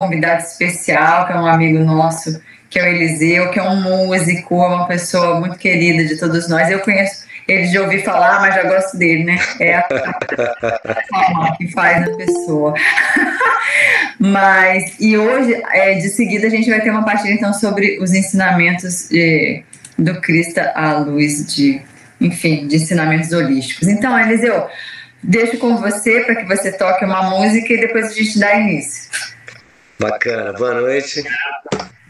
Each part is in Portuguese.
convidado especial, que é um amigo nosso, que é o Eliseu, que é um músico, uma pessoa muito querida de todos nós. Eu conheço ele de ouvir falar, mas já gosto dele, né? É a que faz na pessoa. mas, e hoje, é, de seguida, a gente vai ter uma partilha, então, sobre os ensinamentos de, do Cristo à luz de, enfim, de ensinamentos holísticos. Então, Eliseu, deixo com você para que você toque uma música e depois a gente dá início. Bacana, boa noite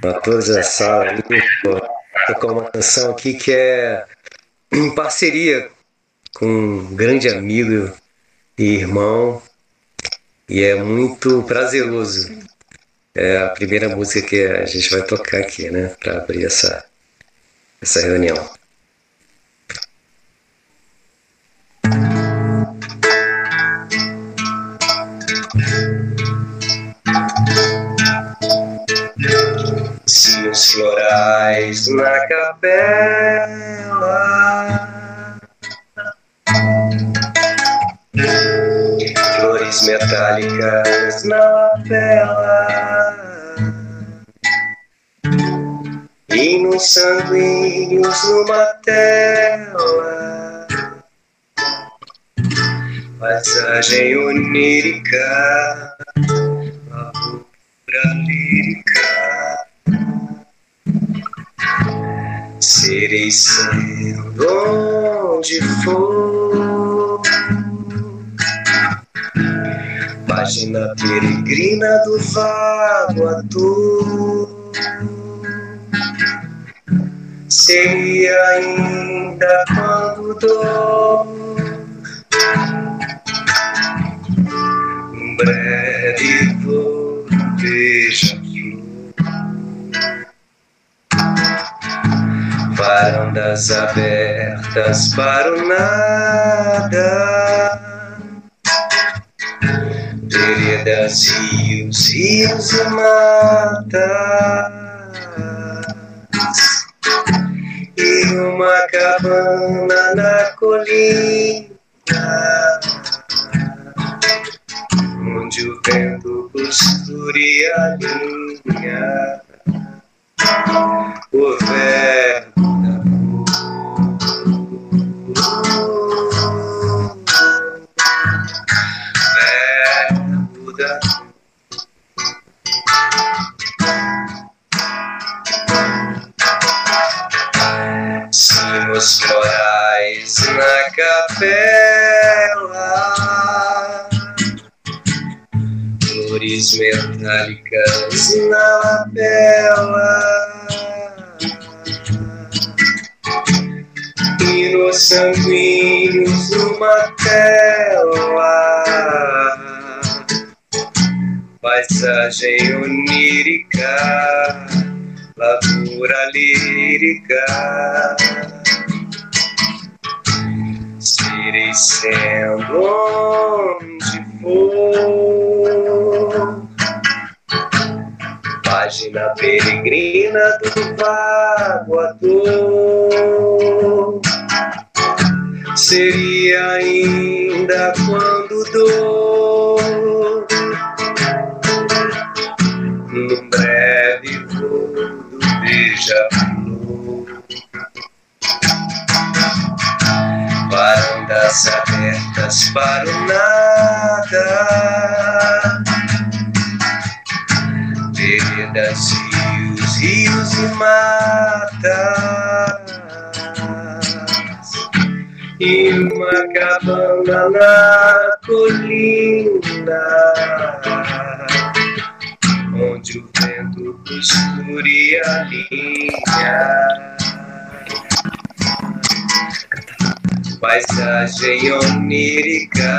a todos da sala. Vou uma canção aqui que é em parceria com um grande amigo e irmão, e é muito prazeroso. É a primeira música que a gente vai tocar aqui, né, para abrir essa, essa reunião. Florais na capela, flores metálicas na lapela, hinos sanguíneos numa tela, paisagem onírica, lavura lírica. Serei sendo onde for. Página peregrina do vago ator. Seria ainda quando dou varandas abertas para o nada. Veredas, rios, rios e matas. E uma cabana na colina. Onde o vento costure a linha o verbo Sinos florais na capela flores metálicas na lapela. Hinos sanguíneos numa tela. Paisagem onírica, lavoura lírica. Serei sendo onde for página peregrina do vaguador. Seria ainda quando dou num breve voo do beija-flor. Varandas abertas para o nada veredas, rios, rios e matas. E uma cabana na colina, onde o vento costure a linha. Paisagem onírica,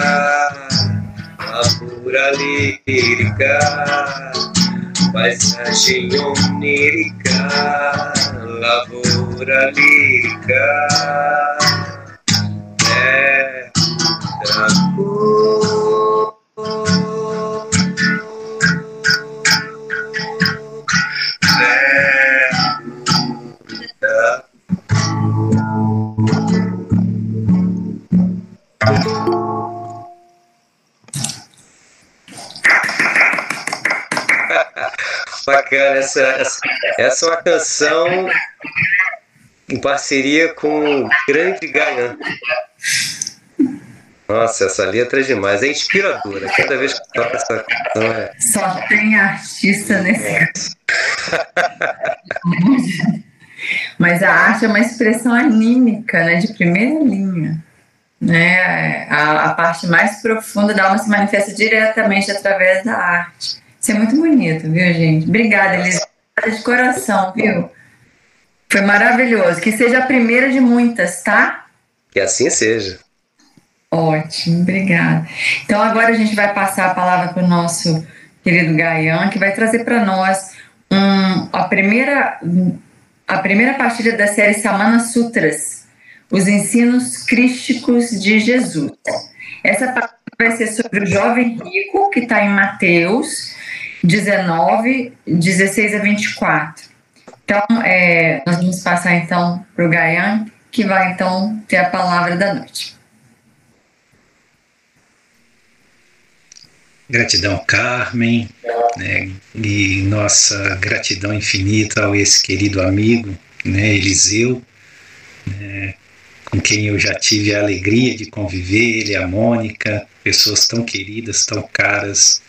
a pura lírica paisagem onírica, lavoura lírica, é da Bacana, essa, essa, essa é uma canção em parceria com o grande Gayan. Nossa, essa letra é demais, é inspiradora. Cada vez que toca essa canção é. Só tem artista nesse. Mas a arte é uma expressão anímica, né, de primeira linha. Né? A, a parte mais profunda da alma se manifesta diretamente através da arte. Isso é muito bonito, viu, gente? Obrigada, Elisa. De coração, viu? Foi maravilhoso. Que seja a primeira de muitas, tá? Que assim seja. Ótimo, obrigada. Então agora a gente vai passar a palavra para o nosso querido Gaian, que vai trazer para nós um, a primeira a primeira partilha da série Samana Sutras, os ensinos crísticos de Jesus. Essa partilha vai ser sobre o jovem rico que está em Mateus 19, 16 a 24. Então, é, nós vamos passar então para o Gaian, que vai então ter a palavra da noite. Gratidão, Carmen, né, e nossa gratidão infinita ao esse querido amigo, né, Eliseu, né, com quem eu já tive a alegria de conviver, ele a Mônica, pessoas tão queridas, tão caras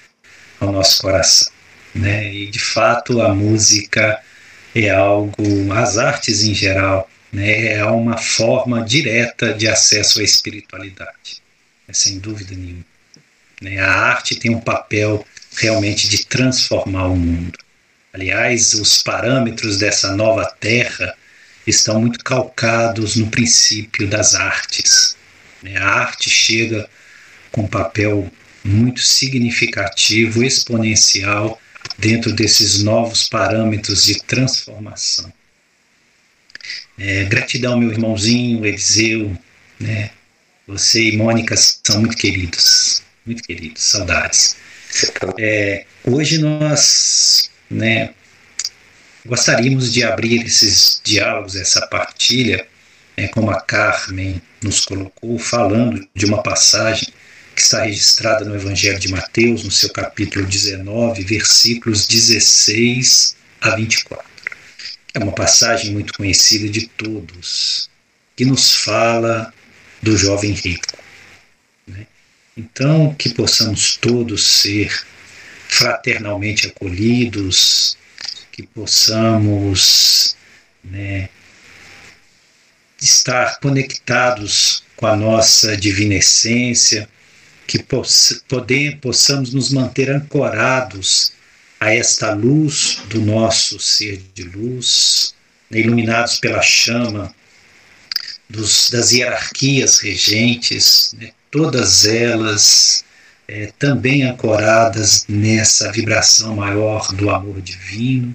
ao nosso coração. Né, e de fato a música é algo, as artes em geral, né, é uma forma direta de acesso à espiritualidade, é sem dúvida nenhuma. Né? A arte tem um papel realmente de transformar o mundo. Aliás, os parâmetros dessa nova terra estão muito calcados no princípio das artes. Né? A arte chega com um papel muito significativo, exponencial, dentro desses novos parâmetros de transformação. É, gratidão, meu irmãozinho Eliseu, né? você e Mônica são muito queridos muito querido, saudades. É, hoje nós né, gostaríamos de abrir esses diálogos, essa partilha, né, como a Carmen nos colocou, falando de uma passagem que está registrada no Evangelho de Mateus, no seu capítulo 19, versículos 16 a 24. É uma passagem muito conhecida de todos, que nos fala do jovem rico. Então, que possamos todos ser fraternalmente acolhidos, que possamos né, estar conectados com a nossa divina essência, que poss poder, possamos nos manter ancorados a esta luz do nosso ser de luz, né, iluminados pela chama dos, das hierarquias regentes, né, todas elas é, também ancoradas nessa vibração maior do amor divino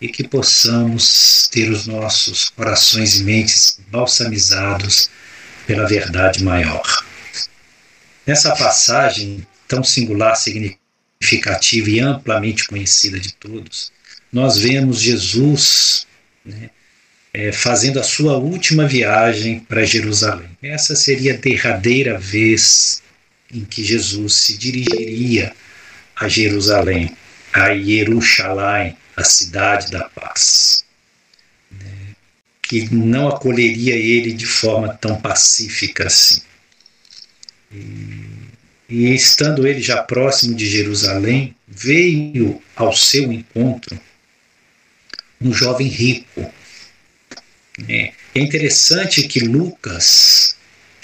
e que possamos ter os nossos corações e mentes balsamizados pela verdade maior. Nessa passagem tão singular, significativa e amplamente conhecida de todos, nós vemos Jesus né, é, fazendo a sua última viagem para Jerusalém. Essa seria a derradeira vez em que Jesus se dirigiria a Jerusalém, a Jerusalém, a cidade da paz, né, que não acolheria ele de forma tão pacífica assim. E, estando ele já próximo de Jerusalém, veio ao seu encontro um jovem rico, é, é interessante que Lucas,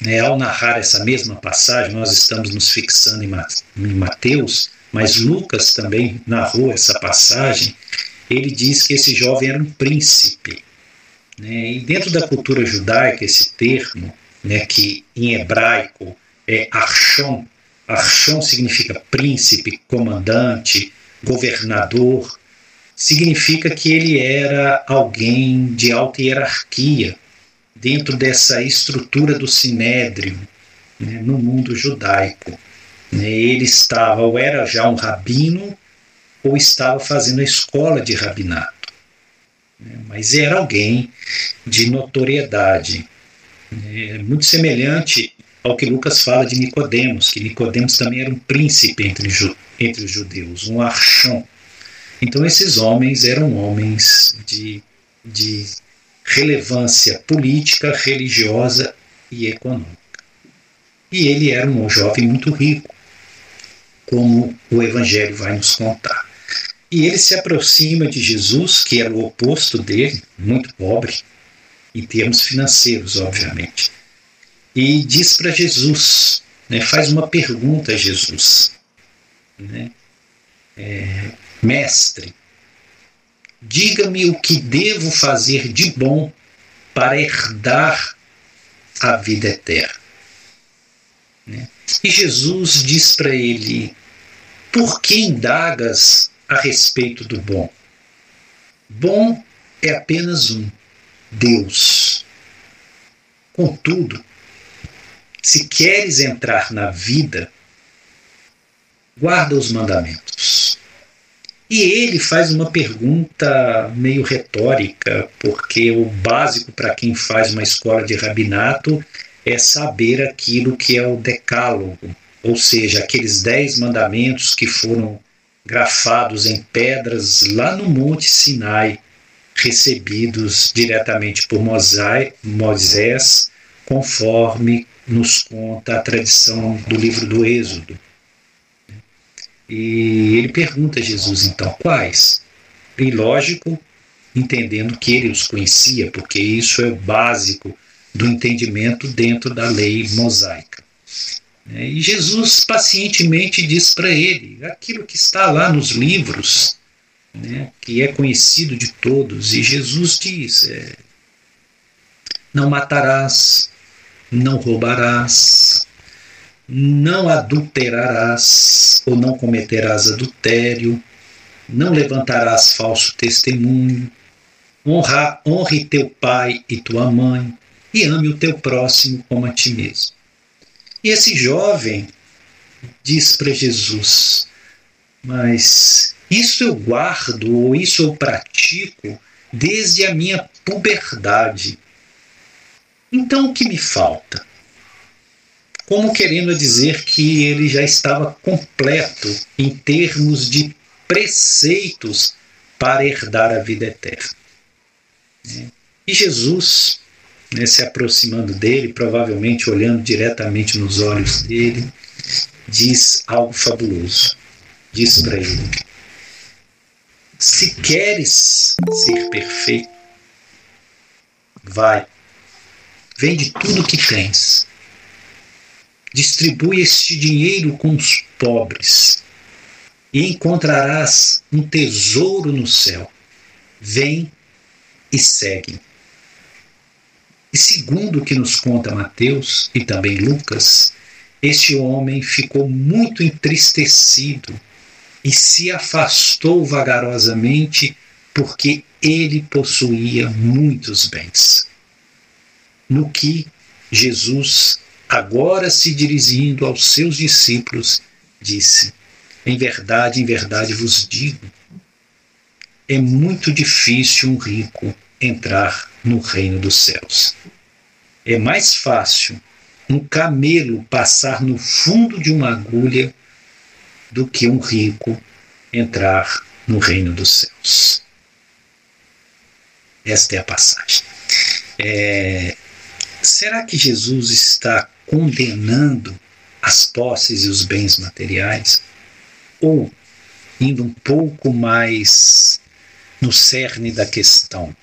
né, ao narrar essa mesma passagem, nós estamos nos fixando em Mateus, mas Lucas também narrou essa passagem. Ele diz que esse jovem era um príncipe. Né, e dentro da cultura judaica, esse termo, né, que em hebraico é archon, archon significa príncipe, comandante, governador, significa que ele era alguém de alta hierarquia dentro dessa estrutura do sinédrio né, no mundo judaico. Né, ele estava, ou era já um rabino, ou estava fazendo a escola de rabinato. Né, mas era alguém de notoriedade. Né, muito semelhante ao que Lucas fala de Nicodemos, que Nicodemos também era um príncipe entre, entre os judeus, um archon Então, esses homens eram homens de, de relevância política, religiosa e econômica. E ele era um jovem muito rico, como o Evangelho vai nos contar. E ele se aproxima de Jesus, que era o oposto dele, muito pobre, em termos financeiros, obviamente. E diz para Jesus, né, faz uma pergunta a Jesus. Né, é, Mestre, diga-me o que devo fazer de bom para herdar a vida eterna. Né? E Jesus diz para ele: Por que indagas a respeito do bom? Bom é apenas um, Deus. Contudo, se queres entrar na vida, guarda os mandamentos. E ele faz uma pergunta meio retórica, porque o básico para quem faz uma escola de rabinato é saber aquilo que é o decálogo, ou seja, aqueles dez mandamentos que foram grafados em pedras lá no Monte Sinai, recebidos diretamente por Moisés, conforme nos conta a tradição do livro do Êxodo. E ele pergunta a Jesus, então, quais? E lógico, entendendo que ele os conhecia, porque isso é básico do entendimento dentro da lei mosaica. E Jesus pacientemente diz para ele aquilo que está lá nos livros, né, que é conhecido de todos, e Jesus diz: é, não matarás, não roubarás, não adulterarás ou não cometerás adultério, não levantarás falso testemunho, honra, honre teu pai e tua mãe, e ame o teu próximo como a ti mesmo. E esse jovem diz para Jesus: Mas isso eu guardo ou isso eu pratico desde a minha puberdade. Então o que me falta? Como querendo dizer que ele já estava completo em termos de preceitos para herdar a vida eterna. E Jesus, né, se aproximando dele, provavelmente olhando diretamente nos olhos dele, diz algo fabuloso. Diz para ele: se queres ser perfeito, vai, vende tudo que tens, distribui este dinheiro com os pobres e encontrarás um tesouro no céu. Vem e segue. E segundo o que nos conta Mateus e também Lucas, este homem ficou muito entristecido e se afastou vagarosamente porque ele possuía muitos bens. No que Jesus, agora se dirigindo aos seus discípulos, disse: Em verdade, em verdade vos digo, é muito difícil um rico entrar no reino dos céus. É mais fácil um camelo passar no fundo de uma agulha do que um rico entrar no reino dos céus. Esta é a passagem. É, será que Jesus está condenando as posses e os bens materiais? Ou indo um pouco mais no cerne da questão?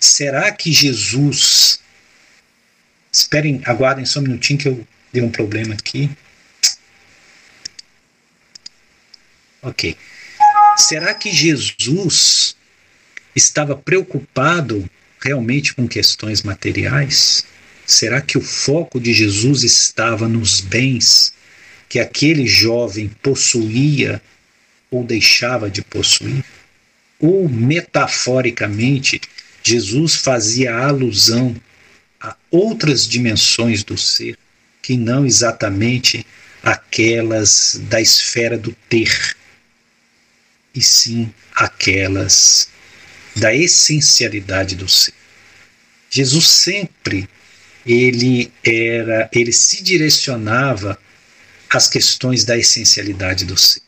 Será que Jesus. Esperem, aguardem só um minutinho que eu dei um problema aqui. Ok. Será que Jesus estava preocupado realmente com questões materiais? Será que o foco de Jesus estava nos bens que aquele jovem possuía ou deixava de possuir? Ou, metaforicamente, Jesus fazia alusão a outras dimensões do ser que não exatamente aquelas da esfera do ter, e sim aquelas da essencialidade do ser. Jesus sempre ele era, ele se direcionava às questões da essencialidade do ser.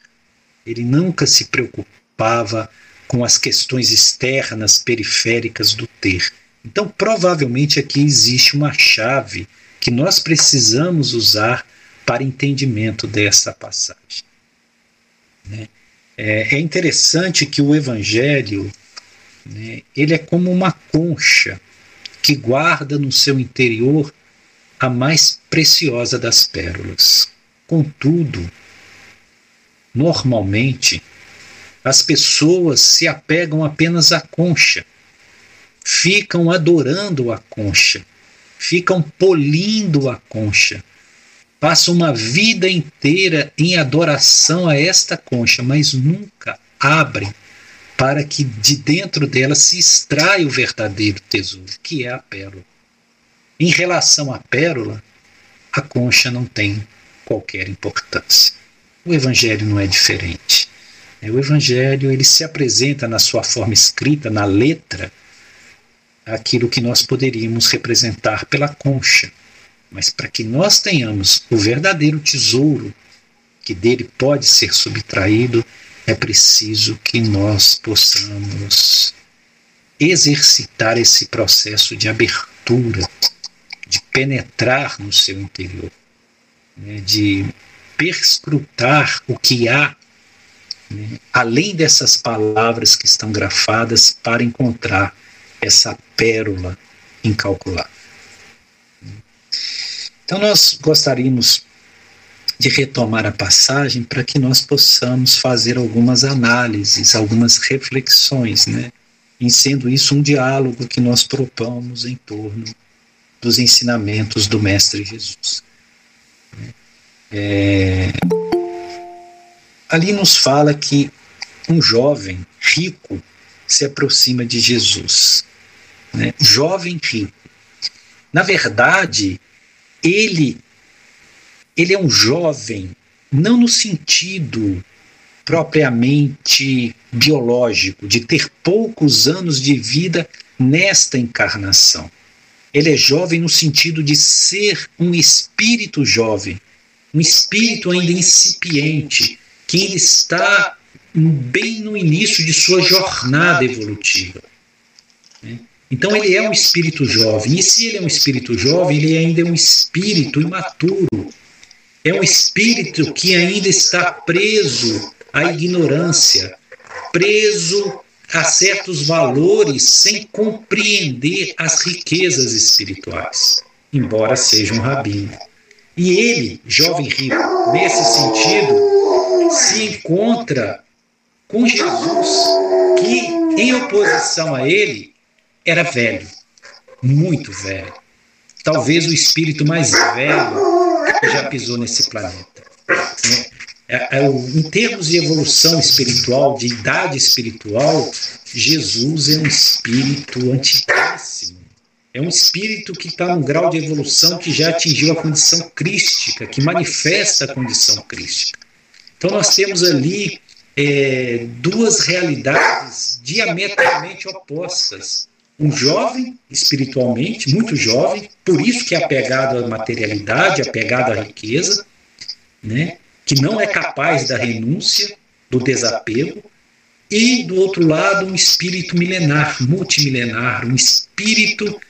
Ele nunca se preocupava com as questões externas, periféricas do ter. Então, provavelmente aqui existe uma chave que nós precisamos usar para entendimento dessa passagem. Né? É, é, interessante que o Evangelho né, ele é como uma concha que guarda no seu interior a mais preciosa das pérolas. Contudo, normalmente, as pessoas se apegam apenas à concha, ficam adorando a concha, ficam polindo a concha, passam uma vida inteira em adoração a esta concha, mas nunca abrem para que de dentro dela se extraia o verdadeiro tesouro, que é a pérola. Em relação à pérola, a concha não tem qualquer importância. O evangelho não é diferente. É, o evangelho ele se apresenta na sua forma escrita, na letra, aquilo que nós poderíamos representar pela concha. Mas para que nós tenhamos o verdadeiro tesouro que dele pode ser subtraído, é preciso que nós possamos exercitar esse processo de abertura, de penetrar no seu interior, né, de perscrutar o que há né, além dessas palavras que estão grafadas para encontrar essa pérola incalculável. Então, nós gostaríamos de retomar a passagem para que nós possamos fazer algumas análises, algumas reflexões, né? em sendo isso um diálogo que nós propomos em torno dos ensinamentos do Mestre Jesus. É, ali nos fala que um jovem rico se aproxima de Jesus. Né? Jovem rico. Na verdade, ele, ele é um jovem, não no sentido propriamente biológico, de ter poucos anos de vida nesta encarnação. Ele é jovem no sentido de ser um espírito jovem, um espírito ainda incipiente, que ele está bem no início de sua jornada evolutiva. Então ele é um espírito jovem, e se ele é um espírito jovem, ele ainda é um espírito imaturo. É um espírito que ainda está preso à ignorância, preso a certos valores sem compreender as riquezas espirituais, embora seja um rabino. E ele, jovem rico, nesse sentido, se encontra com Jesus, que, em oposição a ele, era velho, muito velho. Talvez o espírito mais velho já pisou nesse planeta. É, é, em termos de evolução espiritual, de idade espiritual, Jesus é um espírito antiquíssimo é um espírito que está num grau de evolução que já atingiu a condição crística, que manifesta a condição crística. Então nós temos ali é, duas realidades diametralmente opostas. Um jovem, espiritualmente, muito jovem, por isso que é apegado à materialidade, apegado à riqueza, né, que não é capaz da renúncia, do desapego, e do outro lado um espírito milenar, multimilenar, um espírito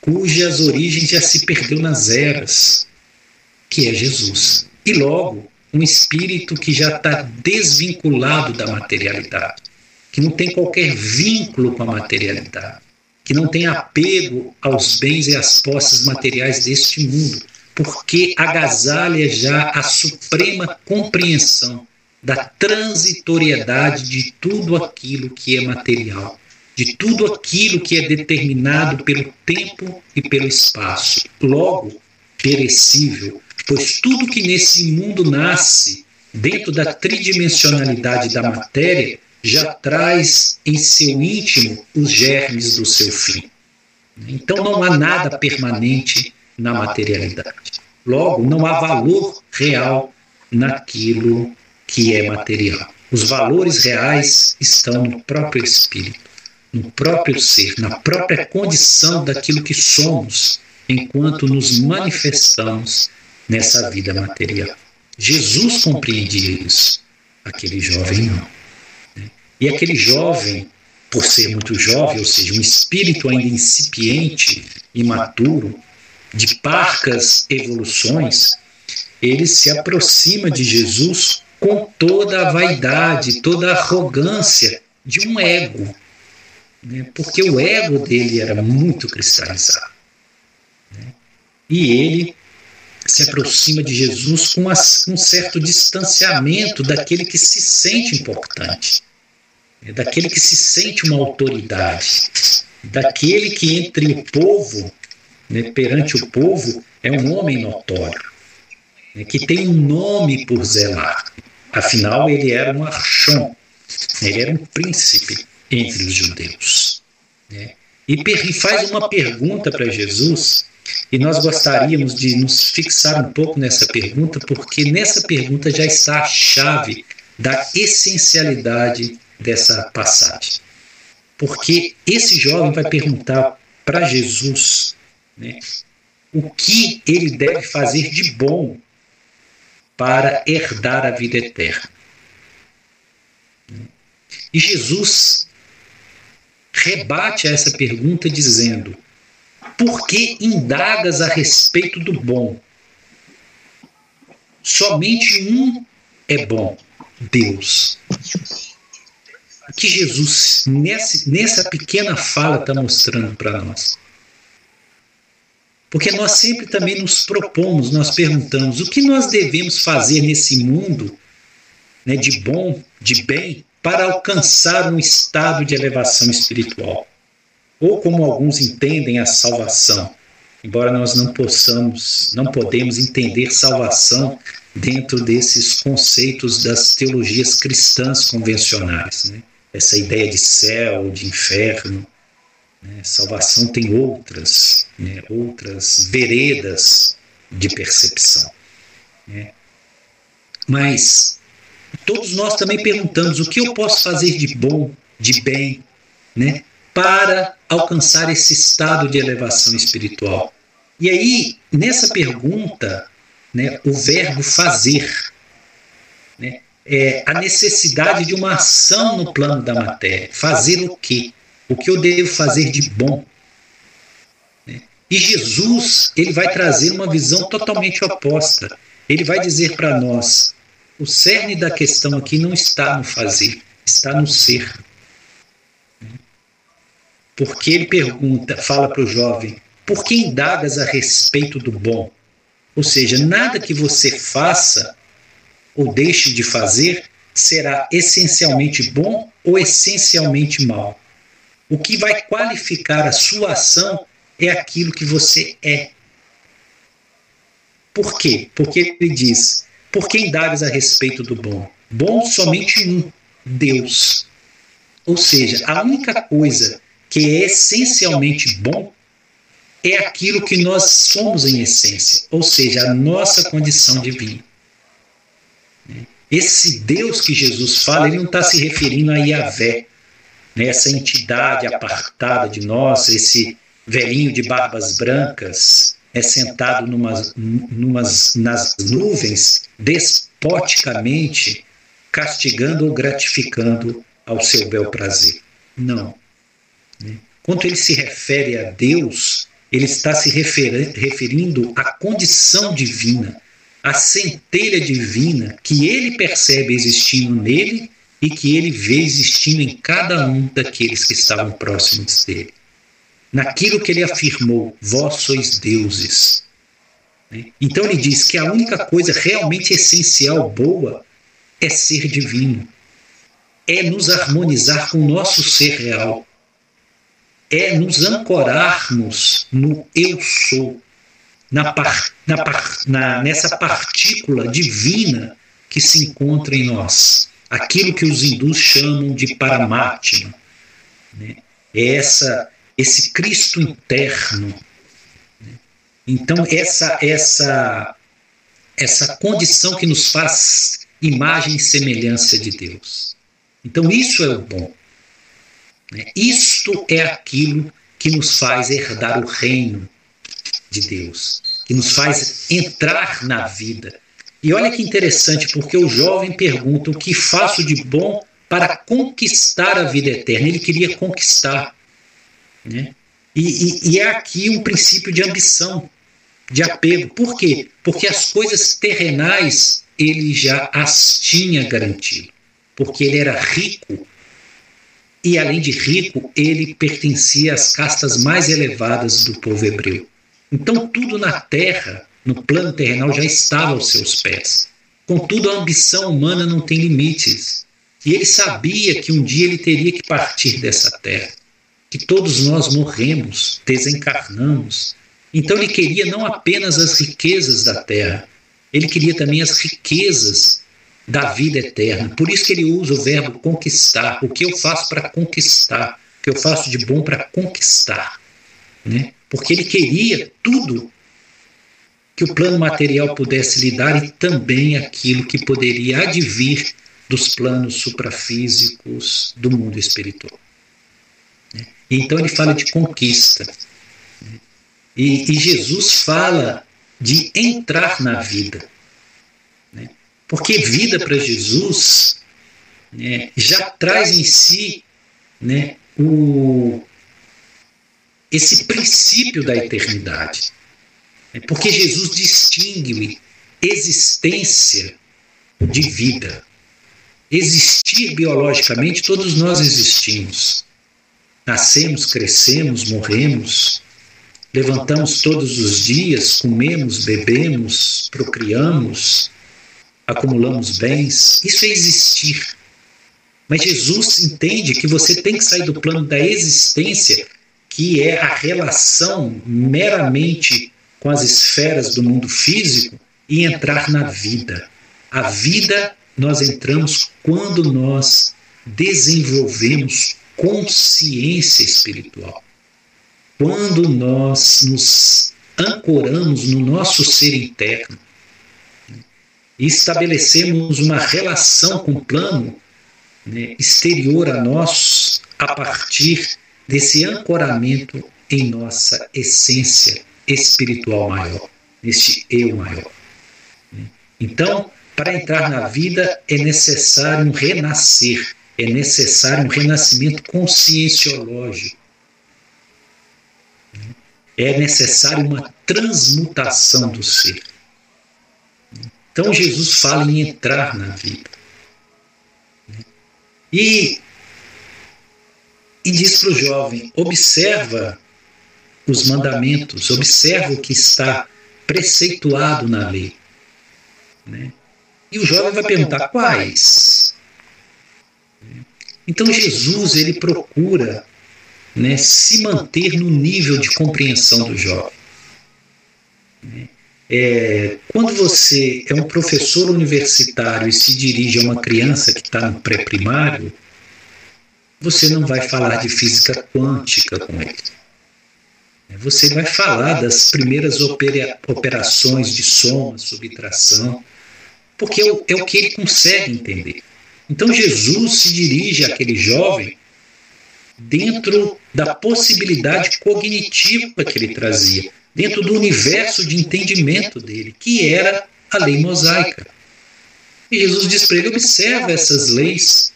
cujas origens já se perdeu nas eras, que é Jesus. E logo, um espírito que já está desvinculado da materialidade, que não tem qualquer vínculo com a materialidade, que não tem apego aos bens e às posses materiais deste mundo, porque agasalha já a suprema compreensão da transitoriedade de tudo aquilo que é material de tudo aquilo que é determinado pelo tempo e pelo espaço, logo perecível, pois tudo que nesse mundo nasce dentro da tridimensionalidade da matéria já traz em seu íntimo os germes do seu fim. Então não há nada permanente na materialidade. Logo, não há valor real naquilo que é material. Os valores reais estão no próprio espírito no próprio ser, na própria condição daquilo que somos, enquanto nos manifestamos nessa vida material. Jesus compreendia isso, aquele jovem não. Né? E aquele jovem, por ser muito jovem, ou seja, um espírito ainda incipiente, imaturo, de parcas evoluções, ele se aproxima de Jesus com toda a vaidade, toda a arrogância de um ego, né? porque o ego dele era muito cristalizado. Né? E ele se aproxima de Jesus com um certo distanciamento daquele que se sente importante, né? daquele que se sente uma autoridade, daquele que entre o povo, né, perante o povo, é um homem notório, né, que tem um nome por zelar. Afinal, ele era um archon, ele era um príncipe entre os judeus. Né? E faz uma pergunta para Jesus, e nós gostaríamos de nos fixar um pouco nessa pergunta, porque nessa pergunta já está a chave da essencialidade dessa passagem. Porque esse jovem vai perguntar para Jesus né, o que ele deve fazer de bom para herdar a vida eterna. E Jesus rebate a essa pergunta dizendo: Por que indagas a respeito do bom? Somente um é bom, Deus. Que Jesus, nessa, nessa pequena fala, está mostrando para nós? Porque nós sempre também nos propomos, nós perguntamos o que nós devemos fazer nesse mundo né, de bom, de bem, para alcançar um estado de elevação espiritual. Ou como alguns entendem a salvação, embora nós não possamos, não podemos entender salvação dentro desses conceitos das teologias cristãs convencionais. Né? Essa ideia de céu, de inferno, né? Salvação tem outras, né? outras veredas de percepção. Né? Mas todos nós também perguntamos o que eu posso fazer de bom, de bem, né? para alcançar esse estado de elevação espiritual. E aí, nessa pergunta, né, o verbo fazer, é a necessidade de uma ação no plano da matéria. Fazer o quê? o que eu devo fazer de bom. Né? E Jesus, ele vai trazer uma visão totalmente oposta. Ele vai dizer para nós: o cerne da questão aqui não está no fazer, está no ser. Porque ele pergunta, fala para o jovem: por que indagas a respeito do bom? Ou seja, nada que você faça ou deixe de fazer será essencialmente bom ou essencialmente mal. O que vai qualificar a sua ação é aquilo que você é. Por quê? Porque ele diz: por que indagas a respeito do bom? Bom somente um, Deus. Ou seja, a única coisa que é essencialmente bom é aquilo que nós somos em essência, ou seja, a nossa condição divina. Esse Deus que Jesus fala, ele não está se referindo a Yahvé, né, essa entidade apartada de nós, esse velhinho de barbas brancas, é sentado numas, numas, nas nuvens, despoticamente, castigando ou gratificando ao seu bel prazer. Não. Né? Quando ele se refere a Deus, ele está se referindo à condição divina, à centelha divina que ele percebe existindo nele e que ele vê existindo em cada um daqueles que estavam próximos dele. Naquilo que ele afirmou, vós sois deuses. Né? Então ele diz que a única coisa realmente essencial, boa, é ser divino. É nos harmonizar com o nosso ser real. É nos ancorarmos no eu sou, na par, na par, na, nessa partícula divina que se encontra em nós aquilo que os hindus chamam de Paramatma. Né? É essa, esse Cristo interno. Né? Então, essa, essa, essa condição que nos faz imagem e semelhança de Deus. Então, isso é o bom. Né? Isto é aquilo que nos faz herdar o reino de Deus, que nos faz entrar na vida, e olha que interessante, porque o jovem pergunta: o que faço de bom para conquistar a vida eterna. Ele queria conquistar. Né? E, e, e é aqui um princípio de ambição, de apego. Por quê? Porque as coisas terrenais ele já as tinha garantido. Porque ele era rico e, além de rico, ele pertencia às castas mais elevadas do povo hebreu. Então, tudo na terra, no plano terrenal, já estava aos seus pés. Contudo, a ambição humana não tem limites. E ele sabia que um dia ele teria que partir dessa terra, que todos nós morremos, desencarnamos. Então ele queria não apenas as riquezas da terra, ele queria também as riquezas da vida eterna. Por isso que ele usa o verbo conquistar. O que eu faço para conquistar? O que eu faço de bom para conquistar? Né? Porque ele queria tudo que o plano material pudesse lhe dar e também aquilo que poderia advir dos planos suprafísicos do mundo espiritual. Né? Então ele fala de conquista. Né? E, e Jesus fala de entrar na vida. Né? Porque vida para Jesus né, já traz em si né, o, esse princípio da eternidade. É porque Jesus distingue existência de vida. Existir biologicamente, todos nós existimos. Nascemos, crescemos, morremos, levantamos todos os dias, comemos, bebemos, procriamos, acumulamos bens. Isso é existir. Mas Jesus entende que você tem que sair do plano da existência, que é a relação meramente com as esferas do mundo físico, e entrar na vida. A vida nós entramos quando nós desenvolvemos consciência espiritual quando nós nos ancoramos no nosso ser interno e estabelecemos uma relação com o plano né, exterior a nós a partir desse ancoramento em nossa essência espiritual maior, neste eu maior. Então, para entrar na vida é necessário um renascer, é necessário um renascimento conscienciológico é necessária uma transmutação do ser. Então Jesus fala em entrar na vida. E, e diz para o jovem: observa os mandamentos, observa o que está preceituado na lei. Né? E o jovem vai perguntar: quais? Então Jesus ele procura né, se manter no nível de compreensão do jovem. É, quando você é um professor universitário e se dirige a uma criança que está no pré-primário, você não vai falar de física quântica com ele. Você vai falar das primeiras opera operações de soma, subtração, porque é o, é o que ele consegue entender. Então Jesus se dirige àquele jovem dentro da possibilidade cognitiva que ele trazia, dentro do universo de entendimento dele, que era a lei mosaica. E Jesus diz para ele: observa essas leis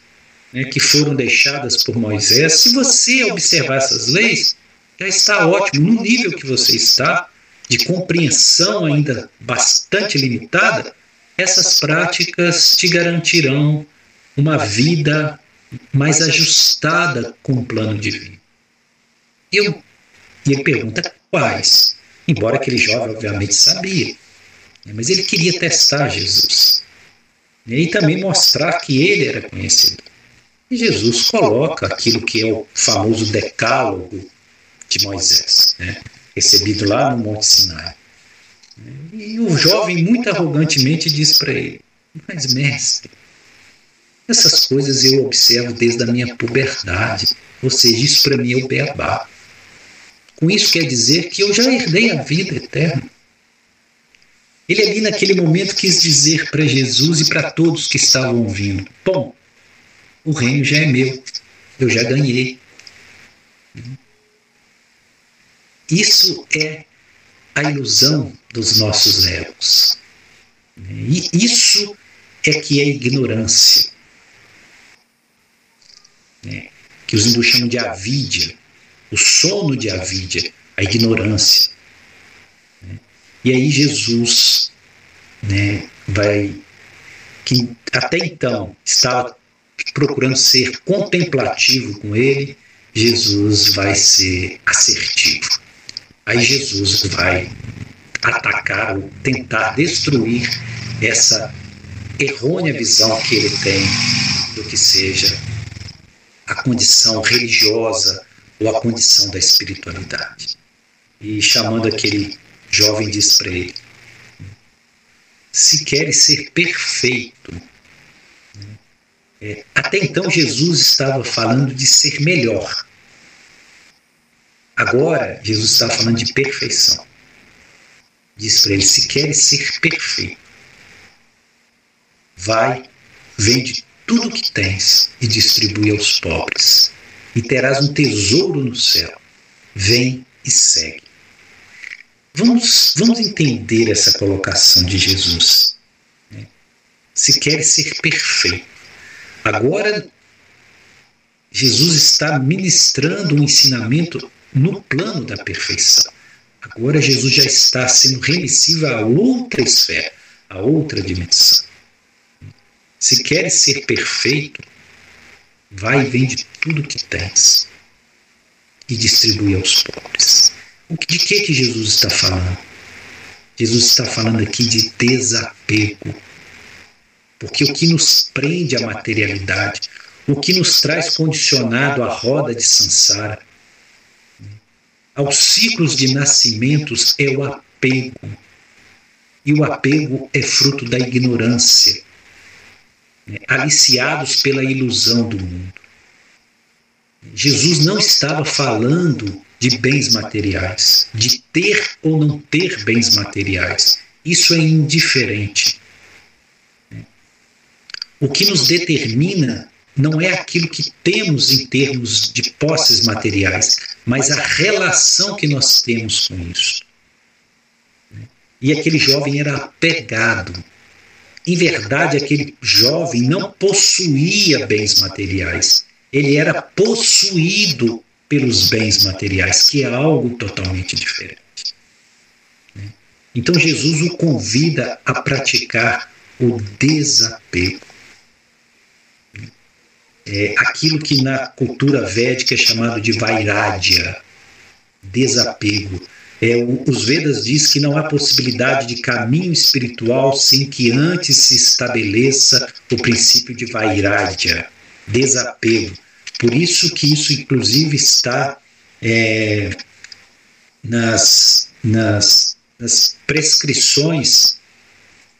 né, que foram deixadas por Moisés. Se você observar essas leis, já está ótimo. No nível que você está, de compreensão ainda bastante limitada, essas práticas te garantirão uma vida mais ajustada com o plano divino. Eu, e ele pergunta quais, embora aquele jovem obviamente sabia, né, mas ele queria testar Jesus né, e também mostrar que ele era conhecido. E Jesus coloca aquilo que é o famoso decálogo de Moisés, né, recebido lá no Monte Sinai. E o jovem muito arrogantemente diz para ele: Mas, mestre, essas coisas eu observo desde a minha puberdade, ou seja, isso para mim é o beabá. Com isso quer dizer que eu já herdei a vida eterna. Ele ali naquele momento quis dizer para Jesus e para todos que estavam ouvindo: Bom, o reino já é meu, eu já ganhei. Isso é a ilusão dos nossos egos. E isso é que é ignorância. que os hindus chamam de avidya, o sono de avidya, a ignorância. E aí Jesus né, vai, que até então estava procurando ser contemplativo com ele, Jesus vai ser assertivo. Aí Jesus vai atacar ou tentar destruir essa errônea visão que ele tem do que seja a condição religiosa ou a condição da espiritualidade. E chamando aquele jovem diz para ele: se queres ser perfeito, é, até então Jesus estava falando de ser melhor. Agora Jesus está falando de perfeição. Diz para ele: se queres ser perfeito, vai, vende tudo o que tens e distribui aos pobres, e terás um tesouro no céu. Vem e segue. Vamos, vamos entender essa colocação de Jesus. Né? Se quer ser perfeito. Agora, Jesus está ministrando um ensinamento no plano da perfeição. Agora, Jesus já está sendo remissivo a outra esfera, a outra dimensão. Se queres ser perfeito, vai e vende tudo que tens e distribui aos pobres. De que que Jesus está falando? Jesus está falando aqui de desapego. Porque o que nos prende à materialidade, o que nos traz condicionado à roda de Sansara, aos ciclos de nascimentos é o apego. E o apego é fruto da ignorância né, aliciados pela ilusão do mundo. Jesus não estava falando de bens materiais, de ter ou não ter bens materiais. Isso é indiferente. O que nos determina não é aquilo que temos em termos de posses materiais, mas a relação que nós temos com isso. E aquele jovem era apegado em verdade, aquele jovem não possuía bens materiais. Ele era possuído pelos bens materiais, que é algo totalmente diferente. Então, Jesus o convida a praticar o desapego. É aquilo que na cultura védica é chamado de vairagya, desapego é, os Vedas diz que não há possibilidade de caminho espiritual sem que antes se estabeleça o princípio de Vairagya, desapego. Por isso que isso inclusive está é, nas, nas, nas, prescrições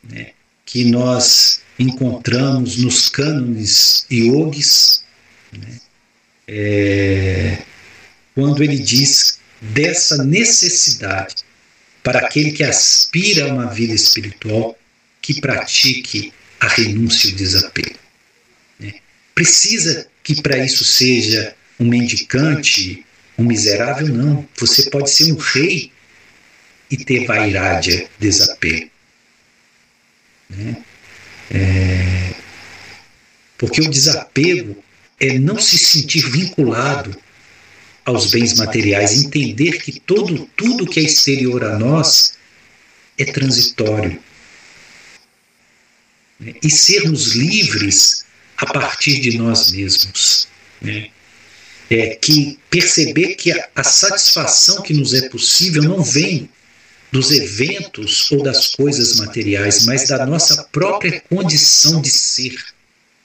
né, que nós encontramos nos cânones yogis, né, é, quando ele diz dessa necessidade para aquele que aspira a uma vida espiritual que pratique a renúncia e o desapego. Né? Precisa que para isso seja um mendicante, um miserável? Não. Você pode ser um rei e ter vairagya, desapego. Né? É... Porque o desapego é não se sentir vinculado aos bens materiais, entender que todo tudo que é exterior a nós é transitório. Né? E sermos livres a partir de nós mesmos. Né? É que perceber que a, a satisfação que nos é possível não vem dos eventos ou das coisas materiais, mas da nossa própria condição de ser,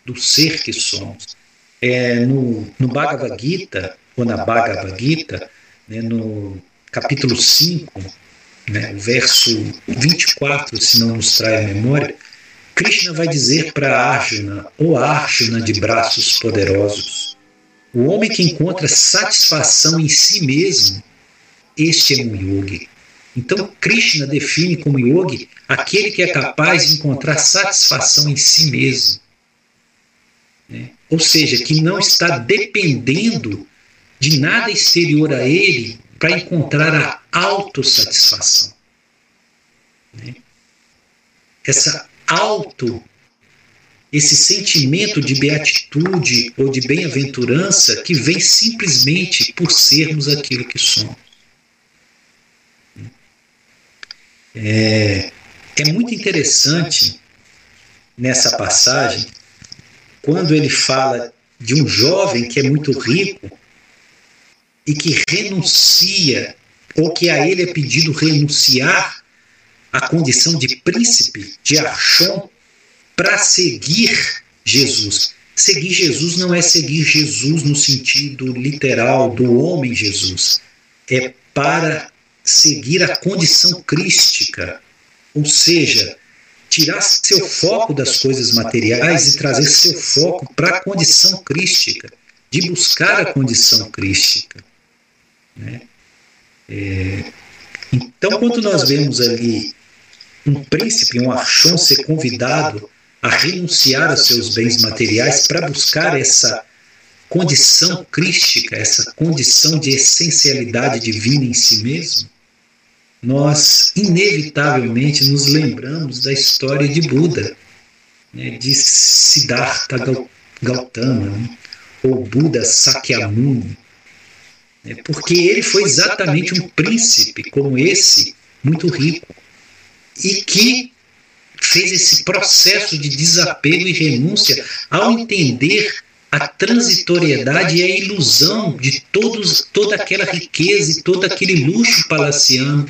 do ser que somos. É, no, no Bhagavad Gita, ou na Bhagavad Gita, né, no capítulo 5, né, verso 24, se não nos trai a memória, Krishna vai dizer para Arjuna, ou Arjuna de braços poderosos, o homem que encontra satisfação em si mesmo, este é um yogi. Então, Krishna define como yogi aquele que é capaz de encontrar satisfação em si mesmo. Né? Ou seja, que não está dependendo de nada exterior a ele para encontrar a esse sentimento de beatitude ou de bem-aventurança que vem simplesmente por sermos aquilo que somos. É, é muito interessante nessa passagem quando ele fala de um jovem que é muito rico e que renuncia, ou que a ele é pedido renunciar à condição de príncipe, de Archon, para seguir Jesus. Seguir Jesus não é seguir Jesus no sentido literal do homem Jesus, é para seguir a condição crística, ou seja, tirar seu foco das coisas materiais e trazer seu foco para a condição crística, de buscar a condição crística. Né? É, então, quando nós vemos ali um príncipe, um archon, ser convidado a renunciar aos seus bens materiais para buscar essa condição crística, essa condição de essencialidade divina em si mesmo, nós inevitavelmente nos lembramos da história de Buda, né, de Siddhartha Gautama, né, ou Buda Sakyamuni, né, porque ele foi exatamente um príncipe como esse, muito rico, e que fez esse processo de desapego e renúncia ao entender a transitoriedade e a ilusão de todos, toda aquela riqueza e todo aquele luxo palaciano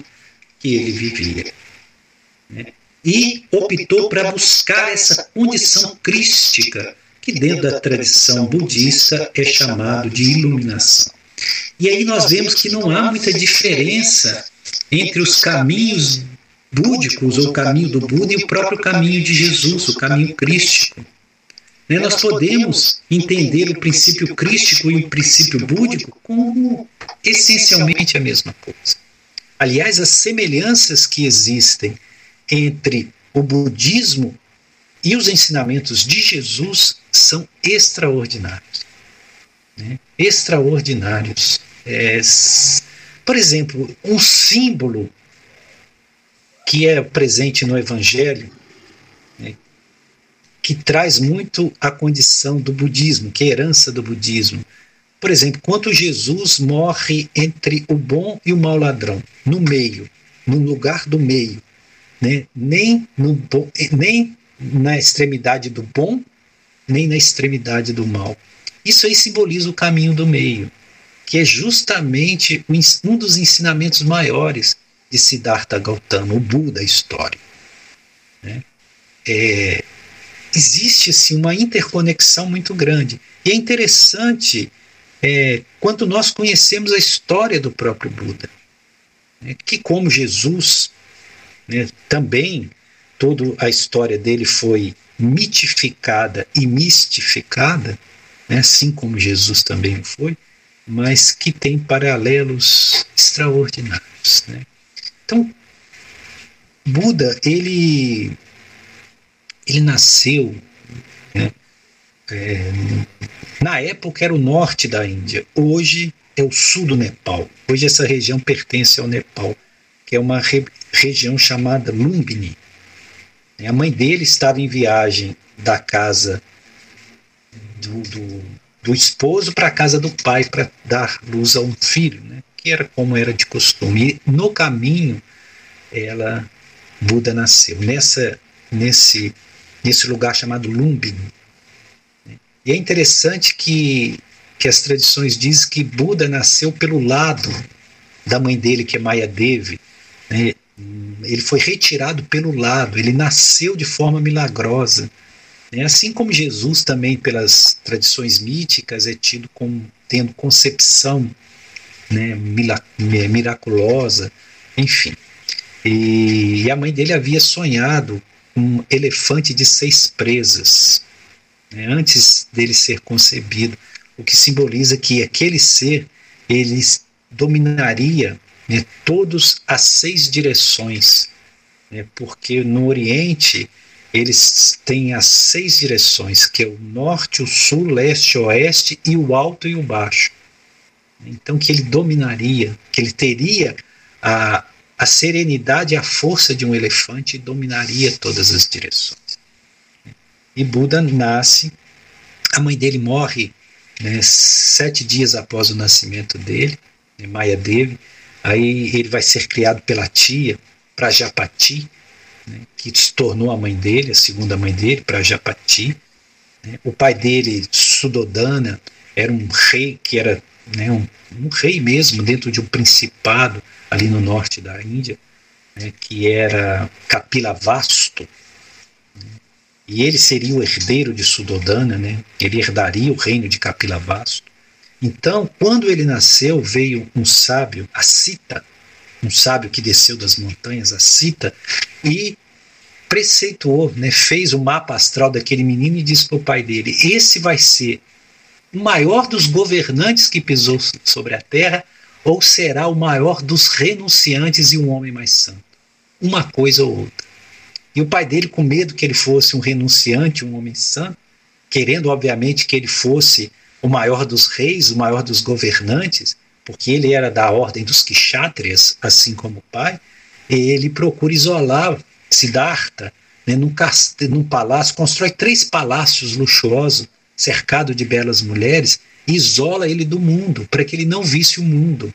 que ele vivia. Né? E optou para buscar essa condição crística, que dentro da tradição budista é chamado de iluminação. E aí nós vemos que não há muita diferença entre os caminhos búdicos, ou o caminho do Buda, e o próprio caminho de Jesus, o caminho crístico. Né? Nós podemos entender o princípio crístico e o princípio búdico como essencialmente a mesma coisa. Aliás, as semelhanças que existem entre o budismo e os ensinamentos de Jesus são extraordinários. Né? Extraordinários. É, por exemplo, um símbolo que é presente no Evangelho, né, que traz muito a condição do budismo, que é a herança do budismo, por exemplo, quando Jesus morre entre o bom e o mau ladrão, no meio, no lugar do meio, né? nem, no, nem na extremidade do bom, nem na extremidade do mal. Isso aí simboliza o caminho do meio, que é justamente um dos ensinamentos maiores de Siddhartha Gautama, o Buda histórico. Né? É, existe assim, uma interconexão muito grande. E é interessante é, quando nós conhecemos a história do próprio Buda, né, que como Jesus, né, também toda a história dele foi mitificada e mistificada, né, assim como Jesus também foi, mas que tem paralelos extraordinários. Né? Então, Buda, ele, ele nasceu né, é, na época era o norte da Índia, hoje é o sul do Nepal. Hoje essa região pertence ao Nepal, que é uma re região chamada Lumbini. A mãe dele estava em viagem da casa do, do, do esposo para a casa do pai para dar luz a um filho, né? que era como era de costume. E no caminho, ela Buda nasceu nessa nesse nesse lugar chamado Lumbini. E é interessante que, que as tradições dizem que Buda nasceu pelo lado da mãe dele, que é Maya Devi. Né? Ele foi retirado pelo lado, ele nasceu de forma milagrosa. Né? Assim como Jesus também, pelas tradições míticas, é tido como tendo concepção né, miraculosa, enfim. E, e a mãe dele havia sonhado um elefante de seis presas né, antes dele ser concebido, o que simboliza que aquele ser ele dominaria né, todas as seis direções, né, porque no Oriente eles têm as seis direções, que é o norte, o sul, leste, oeste e o alto e o baixo. Então que ele dominaria, que ele teria a, a serenidade e a força de um elefante e dominaria todas as direções. E Buda nasce, a mãe dele morre né, sete dias após o nascimento dele, né, Maya Devi. Aí ele vai ser criado pela tia, Prajapati, né, que se tornou a mãe dele, a segunda mãe dele, Prajapati. Né. O pai dele, Sudodana, era um rei que era né, um, um, rei mesmo dentro de um principado ali no norte da Índia, né, que era Kapilavastu. E ele seria o herdeiro de Sudodana, né, ele herdaria o reino de Kapilavastu. Então, quando ele nasceu, veio um sábio, a Sita, um sábio que desceu das montanhas, a Sita, e preceituou, né, fez o mapa astral daquele menino e disse para o pai dele: Esse vai ser o maior dos governantes que pisou sobre a terra, ou será o maior dos renunciantes e um homem mais santo? Uma coisa ou outra. E o pai dele, com medo que ele fosse um renunciante, um homem santo, querendo, obviamente, que ele fosse o maior dos reis, o maior dos governantes, porque ele era da ordem dos kshatriyas, assim como o pai, ele procura isolar Siddhartha né, num, num palácio, constrói três palácios luxuosos cercado de belas mulheres, isola ele do mundo, para que ele não visse o mundo,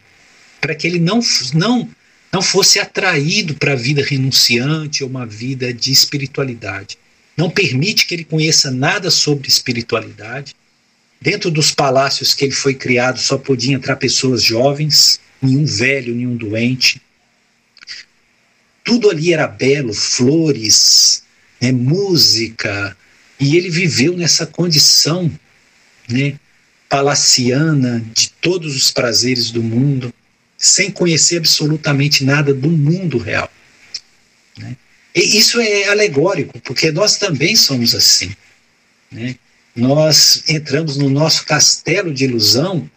para que ele não, não, não fosse atraído para a vida renunciante ou uma vida de espiritualidade. Não permite que ele conheça nada sobre espiritualidade. Dentro dos palácios que ele foi criado só podiam entrar pessoas jovens, nenhum velho, nenhum doente. Tudo ali era belo, flores, né, música, e ele viveu nessa condição né, palaciana de todos os prazeres do mundo, sem conhecer absolutamente nada do mundo real. Né? E isso é alegórico, porque nós também somos assim. Né? Nós entramos no nosso castelo de ilusão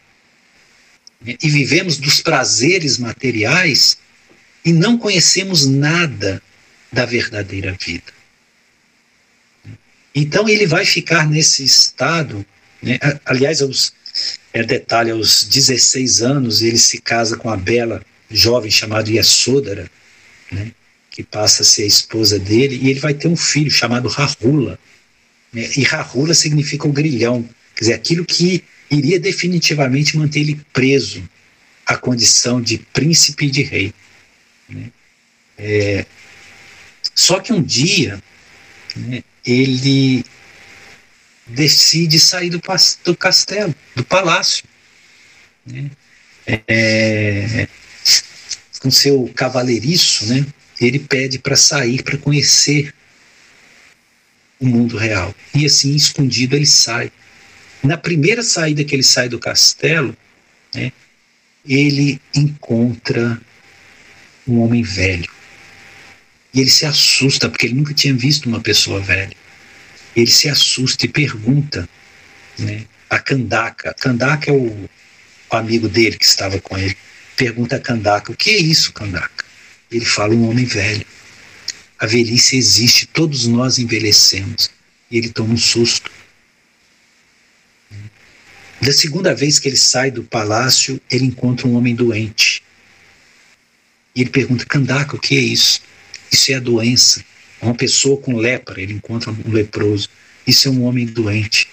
né, e vivemos dos prazeres materiais e não conhecemos nada da verdadeira vida. Então ele vai ficar nesse estado, né? aliás, aos, é, detalhe, aos 16 anos ele se casa com a bela jovem chamada Yasodhara, né? que passa a ser a esposa dele, e ele vai ter um filho chamado Rahula. Né? E Rahula significa o grilhão, quer dizer, aquilo que iria definitivamente manter ele preso à condição de príncipe e de rei. Né? É, só que um dia, né, ele decide sair do, do castelo, do palácio. Né? É, com seu cavaleiriço, né? ele pede para sair, para conhecer o mundo real. E assim, escondido, ele sai. Na primeira saída que ele sai do castelo, né, ele encontra um homem velho. E ele se assusta, porque ele nunca tinha visto uma pessoa velha. Ele se assusta e pergunta né, a Kandaka. Kandaka é o, o amigo dele que estava com ele. Pergunta a Kandaka: o que é isso, Kandaka? Ele fala: um homem velho. A velhice existe, todos nós envelhecemos. E ele toma um susto. Da segunda vez que ele sai do palácio, ele encontra um homem doente. E ele pergunta: Kandaka, o que é isso? Isso é a doença. Uma pessoa com lepra, ele encontra um leproso. Isso é um homem doente.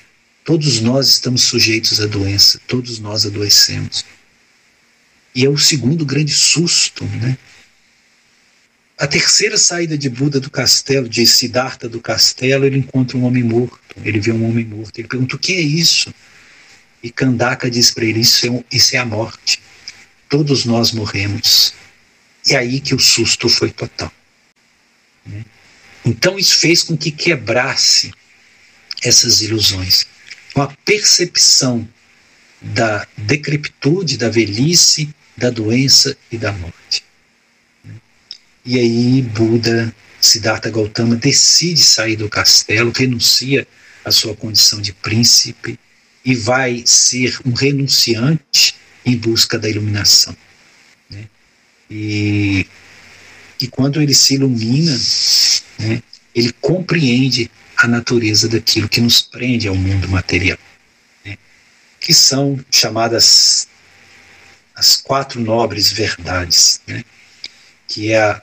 Todos nós estamos sujeitos à doença, todos nós adoecemos. E é o segundo grande susto, né? A terceira saída de Buda do castelo, de Siddhartha do castelo, ele encontra um homem morto. Ele vê um homem morto. Ele pergunta: o que é isso? E Kandaka diz para ele: isso é, isso é a morte. Todos nós morremos. E é aí que o susto foi total. Né? Então, isso fez com que quebrasse essas ilusões. Com a percepção da decrepitude, da velhice, da doença e da morte. E aí, Buda, Siddhartha Gautama, decide sair do castelo, renuncia à sua condição de príncipe e vai ser um renunciante em busca da iluminação. Né? E que quando ele se ilumina, né, ele compreende a natureza daquilo que nos prende ao mundo material, né, que são chamadas as quatro nobres verdades, né, que é a,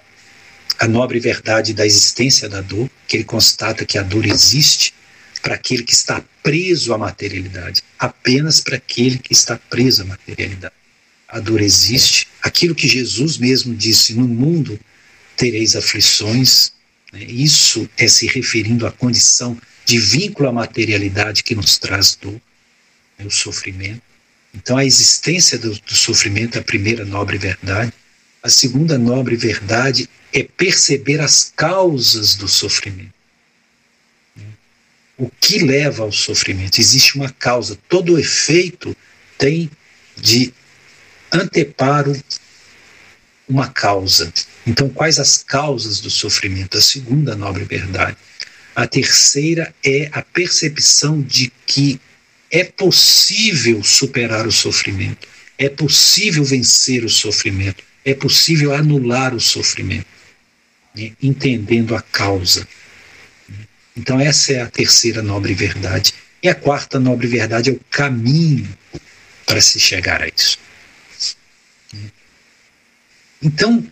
a nobre verdade da existência da dor, que ele constata que a dor existe, para aquele que está preso à materialidade, apenas para aquele que está preso à materialidade. A dor existe, aquilo que Jesus mesmo disse: no mundo tereis aflições, né? isso é se referindo à condição de vínculo à materialidade que nos traz dor, né? o sofrimento. Então, a existência do, do sofrimento é a primeira nobre verdade. A segunda nobre verdade é perceber as causas do sofrimento. O que leva ao sofrimento? Existe uma causa. Todo efeito tem de anteparo uma causa. Então, quais as causas do sofrimento? A segunda nobre verdade. A terceira é a percepção de que é possível superar o sofrimento, é possível vencer o sofrimento, é possível anular o sofrimento, né? entendendo a causa. Então, essa é a terceira nobre verdade. E a quarta nobre verdade é o caminho para se chegar a isso. Então,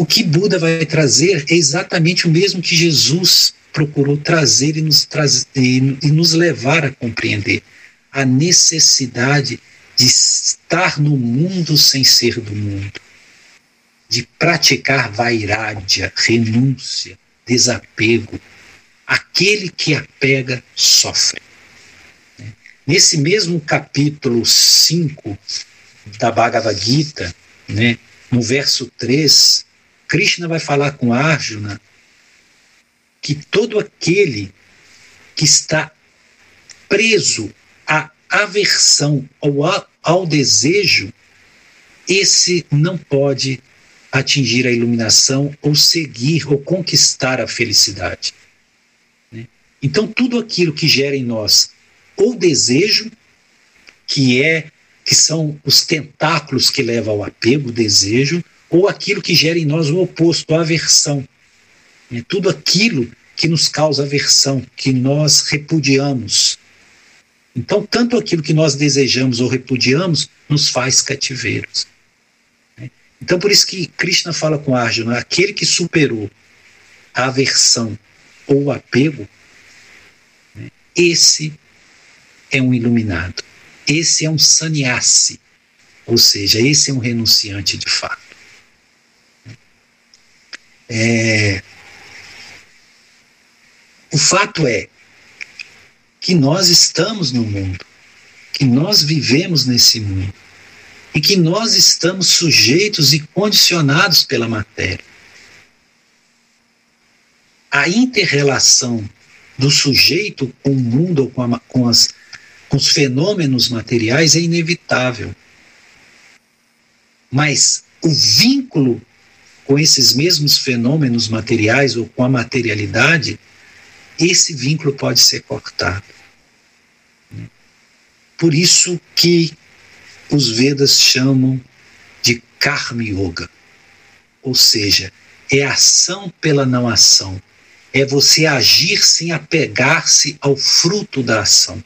o que Buda vai trazer é exatamente o mesmo que Jesus procurou trazer e nos, traz, e, e nos levar a compreender a necessidade de estar no mundo sem ser do mundo, de praticar vairádια, renúncia, desapego. Aquele que apega sofre. Nesse mesmo capítulo 5 da Bhagavad Gita, né, no verso 3, Krishna vai falar com Arjuna que todo aquele que está preso à aversão ou ao desejo, esse não pode atingir a iluminação ou seguir ou conquistar a felicidade. Né? Então, tudo aquilo que gera em nós ou desejo, que é que são os tentáculos que levam ao apego, desejo, ou aquilo que gera em nós o oposto, a aversão. É tudo aquilo que nos causa aversão, que nós repudiamos. Então, tanto aquilo que nós desejamos ou repudiamos nos faz cativeiros. Então, por isso que Krishna fala com Arjuna: aquele que superou a aversão ou o apego, né, esse é um iluminado. Esse é um sannyasi, ou seja, esse é um renunciante de fato. É, o fato é que nós estamos no mundo, que nós vivemos nesse mundo e que nós estamos sujeitos e condicionados pela matéria. A interrelação do sujeito com o mundo com, com, as, com os fenômenos materiais é inevitável. Mas o vínculo com esses mesmos fenômenos materiais ou com a materialidade, esse vínculo pode ser cortado. Por isso que os Vedas chamam de Karma Yoga, ou seja, é ação pela não ação, é você agir sem apegar-se ao fruto da ação,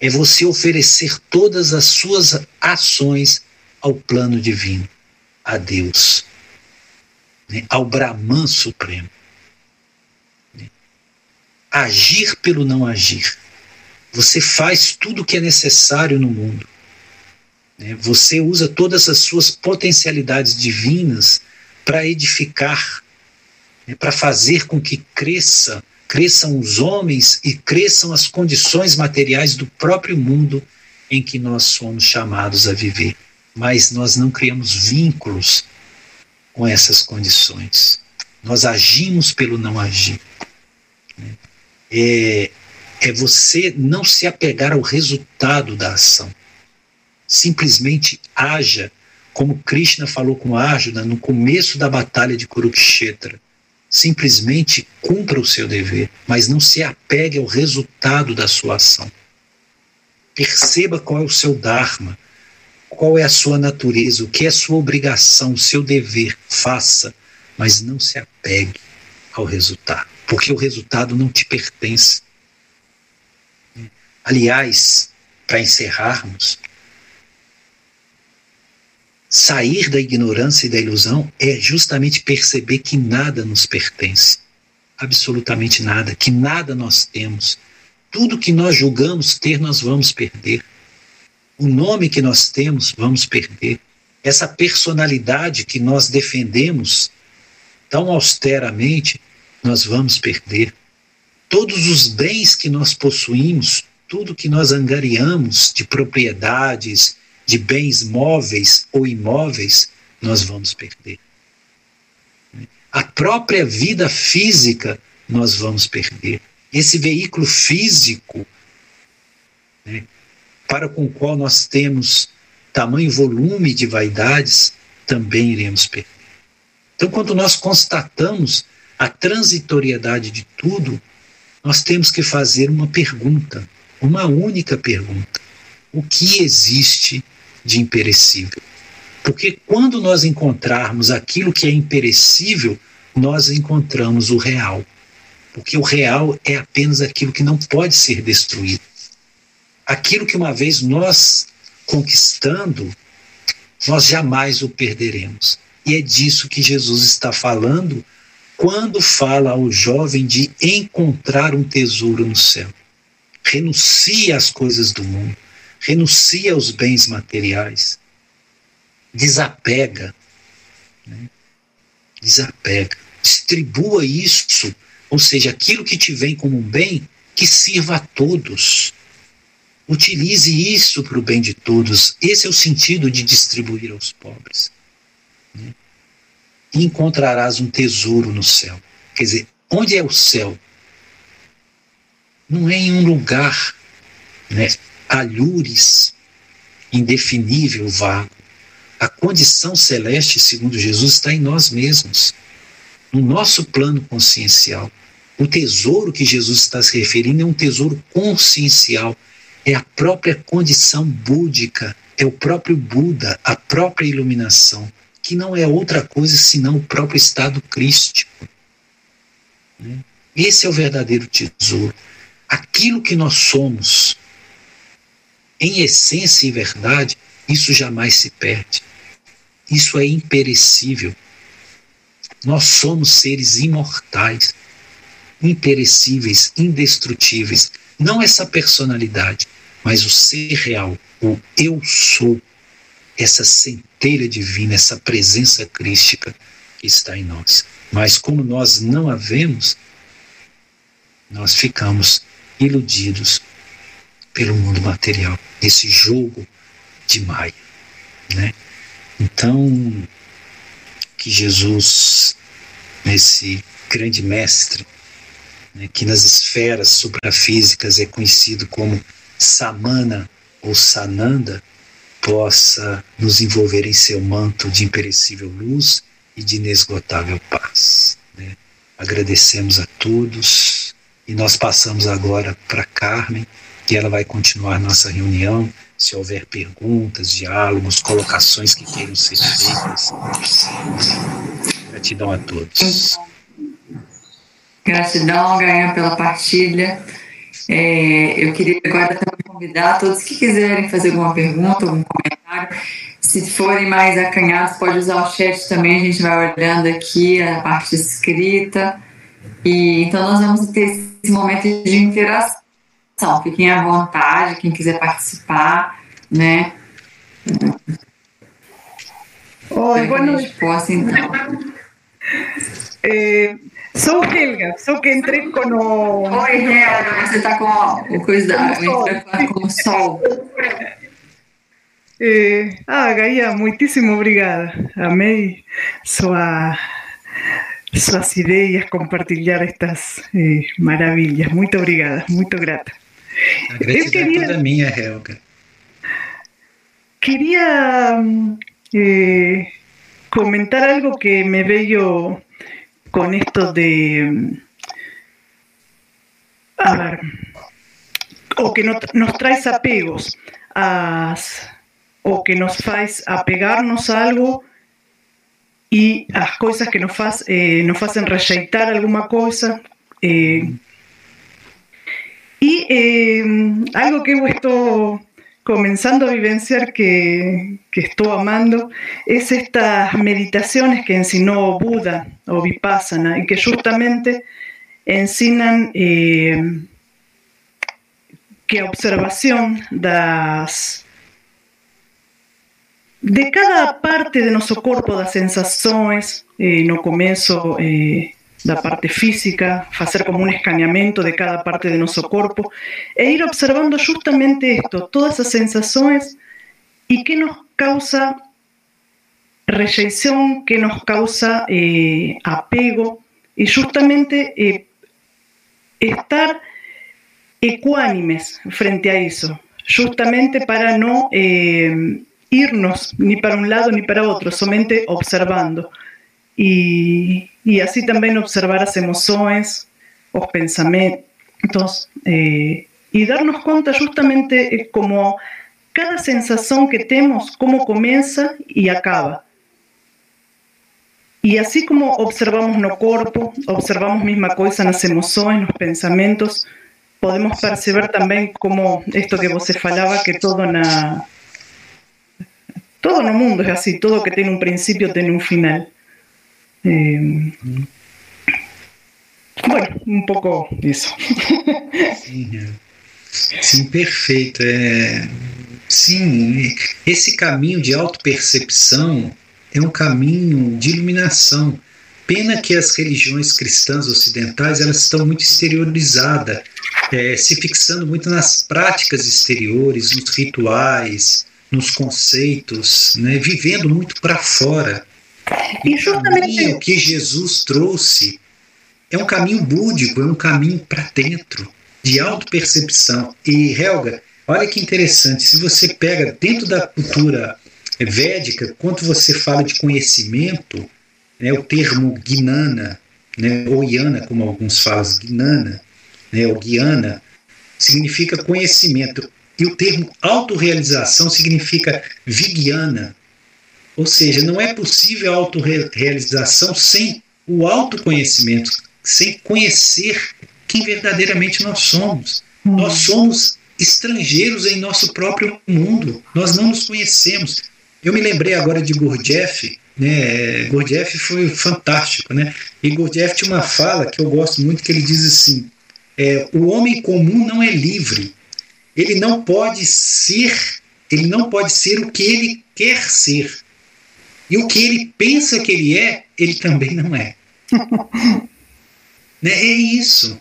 é você oferecer todas as suas ações ao plano divino, a Deus né, ao Brahman Supremo. Né. Agir pelo não agir. Você faz tudo o que é necessário no mundo. Né. Você usa todas as suas potencialidades divinas para edificar, né, para fazer com que cresça, cresçam os homens e cresçam as condições materiais do próprio mundo em que nós somos chamados a viver. Mas nós não criamos vínculos com essas condições. Nós agimos pelo não agir. É, é você não se apegar ao resultado da ação. Simplesmente haja, como Krishna falou com Arjuna no começo da batalha de Kurukshetra. Simplesmente cumpra o seu dever, mas não se apegue ao resultado da sua ação. Perceba qual é o seu Dharma, qual é a sua natureza, o que é sua obrigação, seu dever, faça, mas não se apegue ao resultado, porque o resultado não te pertence. Aliás, para encerrarmos, sair da ignorância e da ilusão é justamente perceber que nada nos pertence. absolutamente nada, que nada nós temos. Tudo que nós julgamos ter, nós vamos perder. O nome que nós temos, vamos perder. Essa personalidade que nós defendemos tão austeramente, nós vamos perder. Todos os bens que nós possuímos, tudo que nós angariamos de propriedades, de bens móveis ou imóveis, nós vamos perder. A própria vida física nós vamos perder. Esse veículo físico, né, para com o qual nós temos tamanho volume de vaidades, também iremos perder. Então, quando nós constatamos a transitoriedade de tudo, nós temos que fazer uma pergunta, uma única pergunta: o que existe de imperecível? Porque quando nós encontrarmos aquilo que é imperecível, nós encontramos o real. Porque o real é apenas aquilo que não pode ser destruído. Aquilo que uma vez nós conquistando, nós jamais o perderemos. E é disso que Jesus está falando quando fala ao jovem de encontrar um tesouro no céu. Renuncia às coisas do mundo, renuncia aos bens materiais, desapega, né? desapega, distribua isso, ou seja, aquilo que te vem como um bem, que sirva a todos. Utilize isso para o bem de todos. Esse é o sentido de distribuir aos pobres. Né? E encontrarás um tesouro no céu. Quer dizer, onde é o céu? Não é em um lugar, né? alhures, indefinível, vago. A condição celeste, segundo Jesus, está em nós mesmos, no nosso plano consciencial. O tesouro que Jesus está se referindo é um tesouro consciencial, é a própria condição búdica, é o próprio Buda, a própria iluminação, que não é outra coisa senão o próprio estado crístico. Né? Esse é o verdadeiro tesouro. Aquilo que nós somos, em essência e verdade, isso jamais se perde. Isso é imperecível. Nós somos seres imortais, imperecíveis, indestrutíveis. Não essa personalidade, mas o ser real, o eu sou, essa centelha divina, essa presença crística que está em nós. Mas como nós não a vemos, nós ficamos iludidos pelo mundo material, esse jogo de Maia, né? Então, que Jesus, esse grande mestre, né, que nas esferas suprafísicas é conhecido como Samana ou Sananda, possa nos envolver em seu manto de imperecível luz e de inesgotável paz. Né? Agradecemos a todos e nós passamos agora para Carmen, que ela vai continuar nossa reunião se houver perguntas, diálogos, colocações que queiram ser feitas. Gratidão a todos. Gratidão, ganha pela partilha. É, eu queria agora também convidar todos que quiserem fazer alguma pergunta, algum comentário. Se forem mais acanhados, pode usar o chat também, a gente vai olhando aqui a parte escrita. E, então, nós vamos ter esse momento de interação Fiquem à vontade, quem quiser participar, né? Oi, boa noite. Posso, então. É, sou Helga, sou que entrei com o. Oi, Helga, você está com o coisa com o sol. É, ah, Gaia, muitíssimo obrigada. Amei sua suas ideias, compartilhar estas eh, maravilhas. Muito obrigada, muito grata. A gratidão queria, toda minha, Helga. Queria eh, comentar algo que me veio con esto de. A ver. O que no, nos traes apegos, as, o que nos faz apegarnos a algo e as coisas que nos, faz, eh, nos fazem rejeitar alguma coisa. Eh, y eh, algo que he comenzando a vivenciar que, que estoy amando es estas meditaciones que enseñó Buda o Vipassana y que justamente ensinan eh, que observación das de cada parte de nosso corpo, das sensações, eh, no começo eh, da parte física, fazer como um escaneamento de cada parte de nosso corpo e ir observando justamente isto, todas as sensações e que nos causa rejeição, que nos causa eh, apego e justamente eh, estar ecuánimes frente a isso, justamente para não eh, irnos ni para un lado ni para otro, somente observando. Y, y así también observar las emociones, los pensamientos, eh, y darnos cuenta justamente eh, como cada sensación que tenemos, cómo comienza y acaba. Y así como observamos no cuerpo, observamos misma cosa las emociones, los pensamientos, podemos percibir también como esto que vos falaba, que todo na, todo en el mundo es así, todo que tiene un principio tiene un final. Eh, bueno, um pouco isso. Sim, perfeito. É, sim, esse caminho de autopercepção é um caminho de iluminação. Pena que as religiões cristãs ocidentais elas estão muito exteriorizadas, é, se fixando muito nas práticas exteriores, nos rituais, nos conceitos, né, vivendo muito para fora. E o caminho que Jesus trouxe é um caminho búdico, é um caminho para dentro, de autopercepção. E Helga, olha que interessante, se você pega dentro da cultura védica, quando você fala de conhecimento, né, o termo gnana, né, ou yana, como alguns falam, gnana, né, ou guiana, significa conhecimento. E o termo autorrealização significa vigiana, ou seja, não é possível a autorrealização sem o autoconhecimento, sem conhecer quem verdadeiramente nós somos. Hum. Nós somos estrangeiros em nosso próprio mundo, nós não nos conhecemos. Eu me lembrei agora de Gurdjieff, né? Gurdjieff foi fantástico, né? E Gurdjieff tinha uma fala que eu gosto muito que ele diz assim: é, o homem comum não é livre, ele não pode ser, ele não pode ser o que ele quer ser. E o que ele pensa que ele é, ele também não é. né? É isso.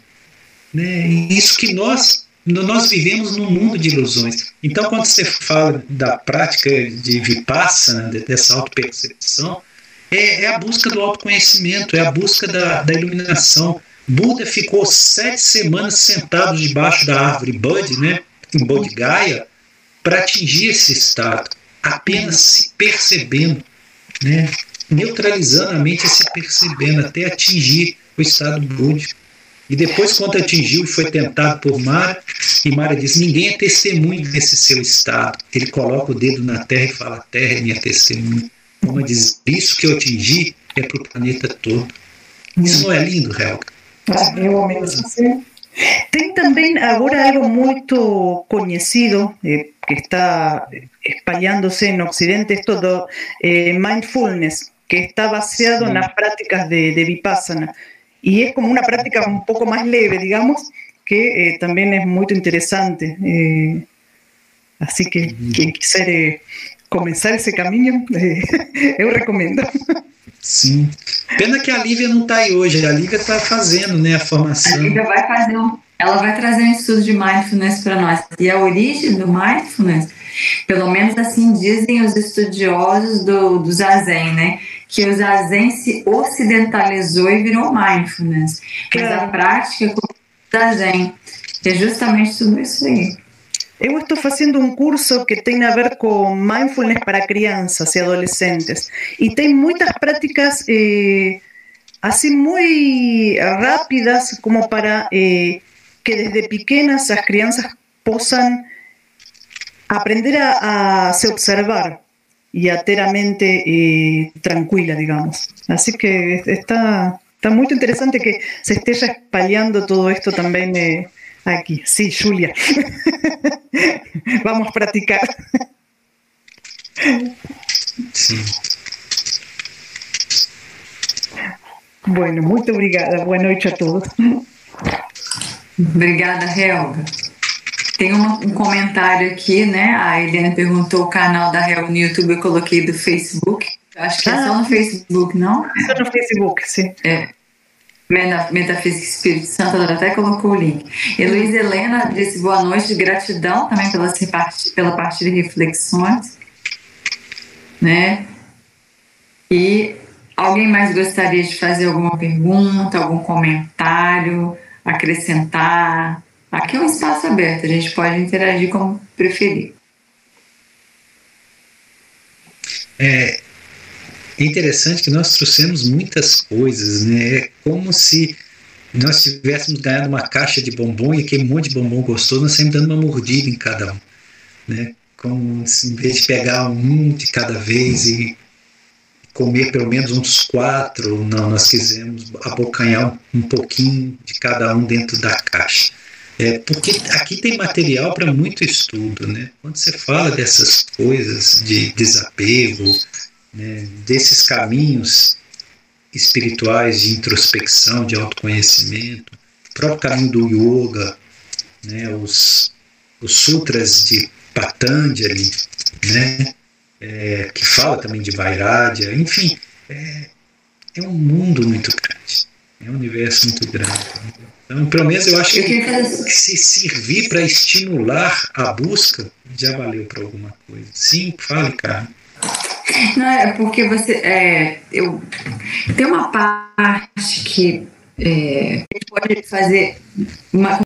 Né? É isso que nós nós vivemos num mundo de ilusões. Então, quando você fala da prática de vipassana, dessa autopercepção, é, é a busca do autoconhecimento, é a busca da, da iluminação. Buda ficou sete semanas sentado debaixo da árvore Bud, né? em Bodhgaya para atingir esse estado, apenas se percebendo, né? neutralizando a mente e se percebendo até atingir o estado búdico. E depois, quando atingiu, foi tentado por Mara, e Mara diz: Ninguém é testemunho desse seu estado. Ele coloca o dedo na terra e fala: terra é minha testemunha. Uma diz: Isso que eu atingi é para o planeta todo. Isso não é lindo, Helga? Ah, eu mesmo. Tem también ahora algo muy conocido eh, que está espalhándose en Occidente, esto de eh, mindfulness, que está basado en las prácticas de, Vipassana. Y es como una práctica un poco más leve, digamos, que eh, también es muy interesante. así que quien quisiera comenzar ese camino, yo recomiendo. Sim. Pena que a Lívia não está aí hoje. A Lívia está fazendo né, a formação. A Lívia vai fazer um, ela vai trazer um estudo de mindfulness para nós. E a origem do mindfulness, pelo menos assim dizem os estudiosos do, do Zazen, né? Que o Zazen se ocidentalizou e virou mindfulness. Mas a prática é o Zazen é justamente tudo isso aí. Eu estou fazendo um curso que tem a ver com mindfulness para crianças e adolescentes. E tem muitas práticas eh, assim muito rápidas, como para eh, que desde pequenas as crianças possam aprender a, a se observar e a ter a mente eh, tranquila, digamos. Assim que está, está muito interessante que se esteja espalhando todo isto também. Eh, Aquí, sí, Julia. Vamos a practicar. Sí. Bueno, muy obrigada. Boa noite a todos. Obrigada, Helga. Tem um, um, comentário aqui, né? A Eliane perguntou o canal da Helga no YouTube, eu coloquei do Facebook. Acho que é só no Facebook, não? Só no Facebook, sim. É. Metafísica Espírito Santo, ela até colocou o link. Luiz Helena disse boa noite, gratidão também pela, pela partilha de reflexões. Né? E alguém mais gostaria de fazer alguma pergunta, algum comentário, acrescentar? Aqui é um espaço aberto, a gente pode interagir como preferir. É, é interessante que nós trouxemos muitas coisas, né? É como se nós tivéssemos ganhado uma caixa de bombom e aquele monte de bombom gostoso, nós sempre dando uma mordida em cada um, né? Como se, em vez de pegar um de cada vez e comer pelo menos uns quatro, não, nós quisemos abocanhar um pouquinho de cada um dentro da caixa. É, porque aqui tem material para muito estudo, né? Quando você fala dessas coisas de desapego, né, desses caminhos espirituais de introspecção, de autoconhecimento, o próprio caminho do yoga, né, os, os sutras de Patanjali, né, é, que fala também de Vairagya, enfim, é, é um mundo muito grande, é um universo muito grande. Então, pelo menos eu acho que, se servir para estimular a busca, já valeu para alguma coisa. Sim, fale, cara. Não, é porque você. É, eu, tem uma parte que é, pode fazer uma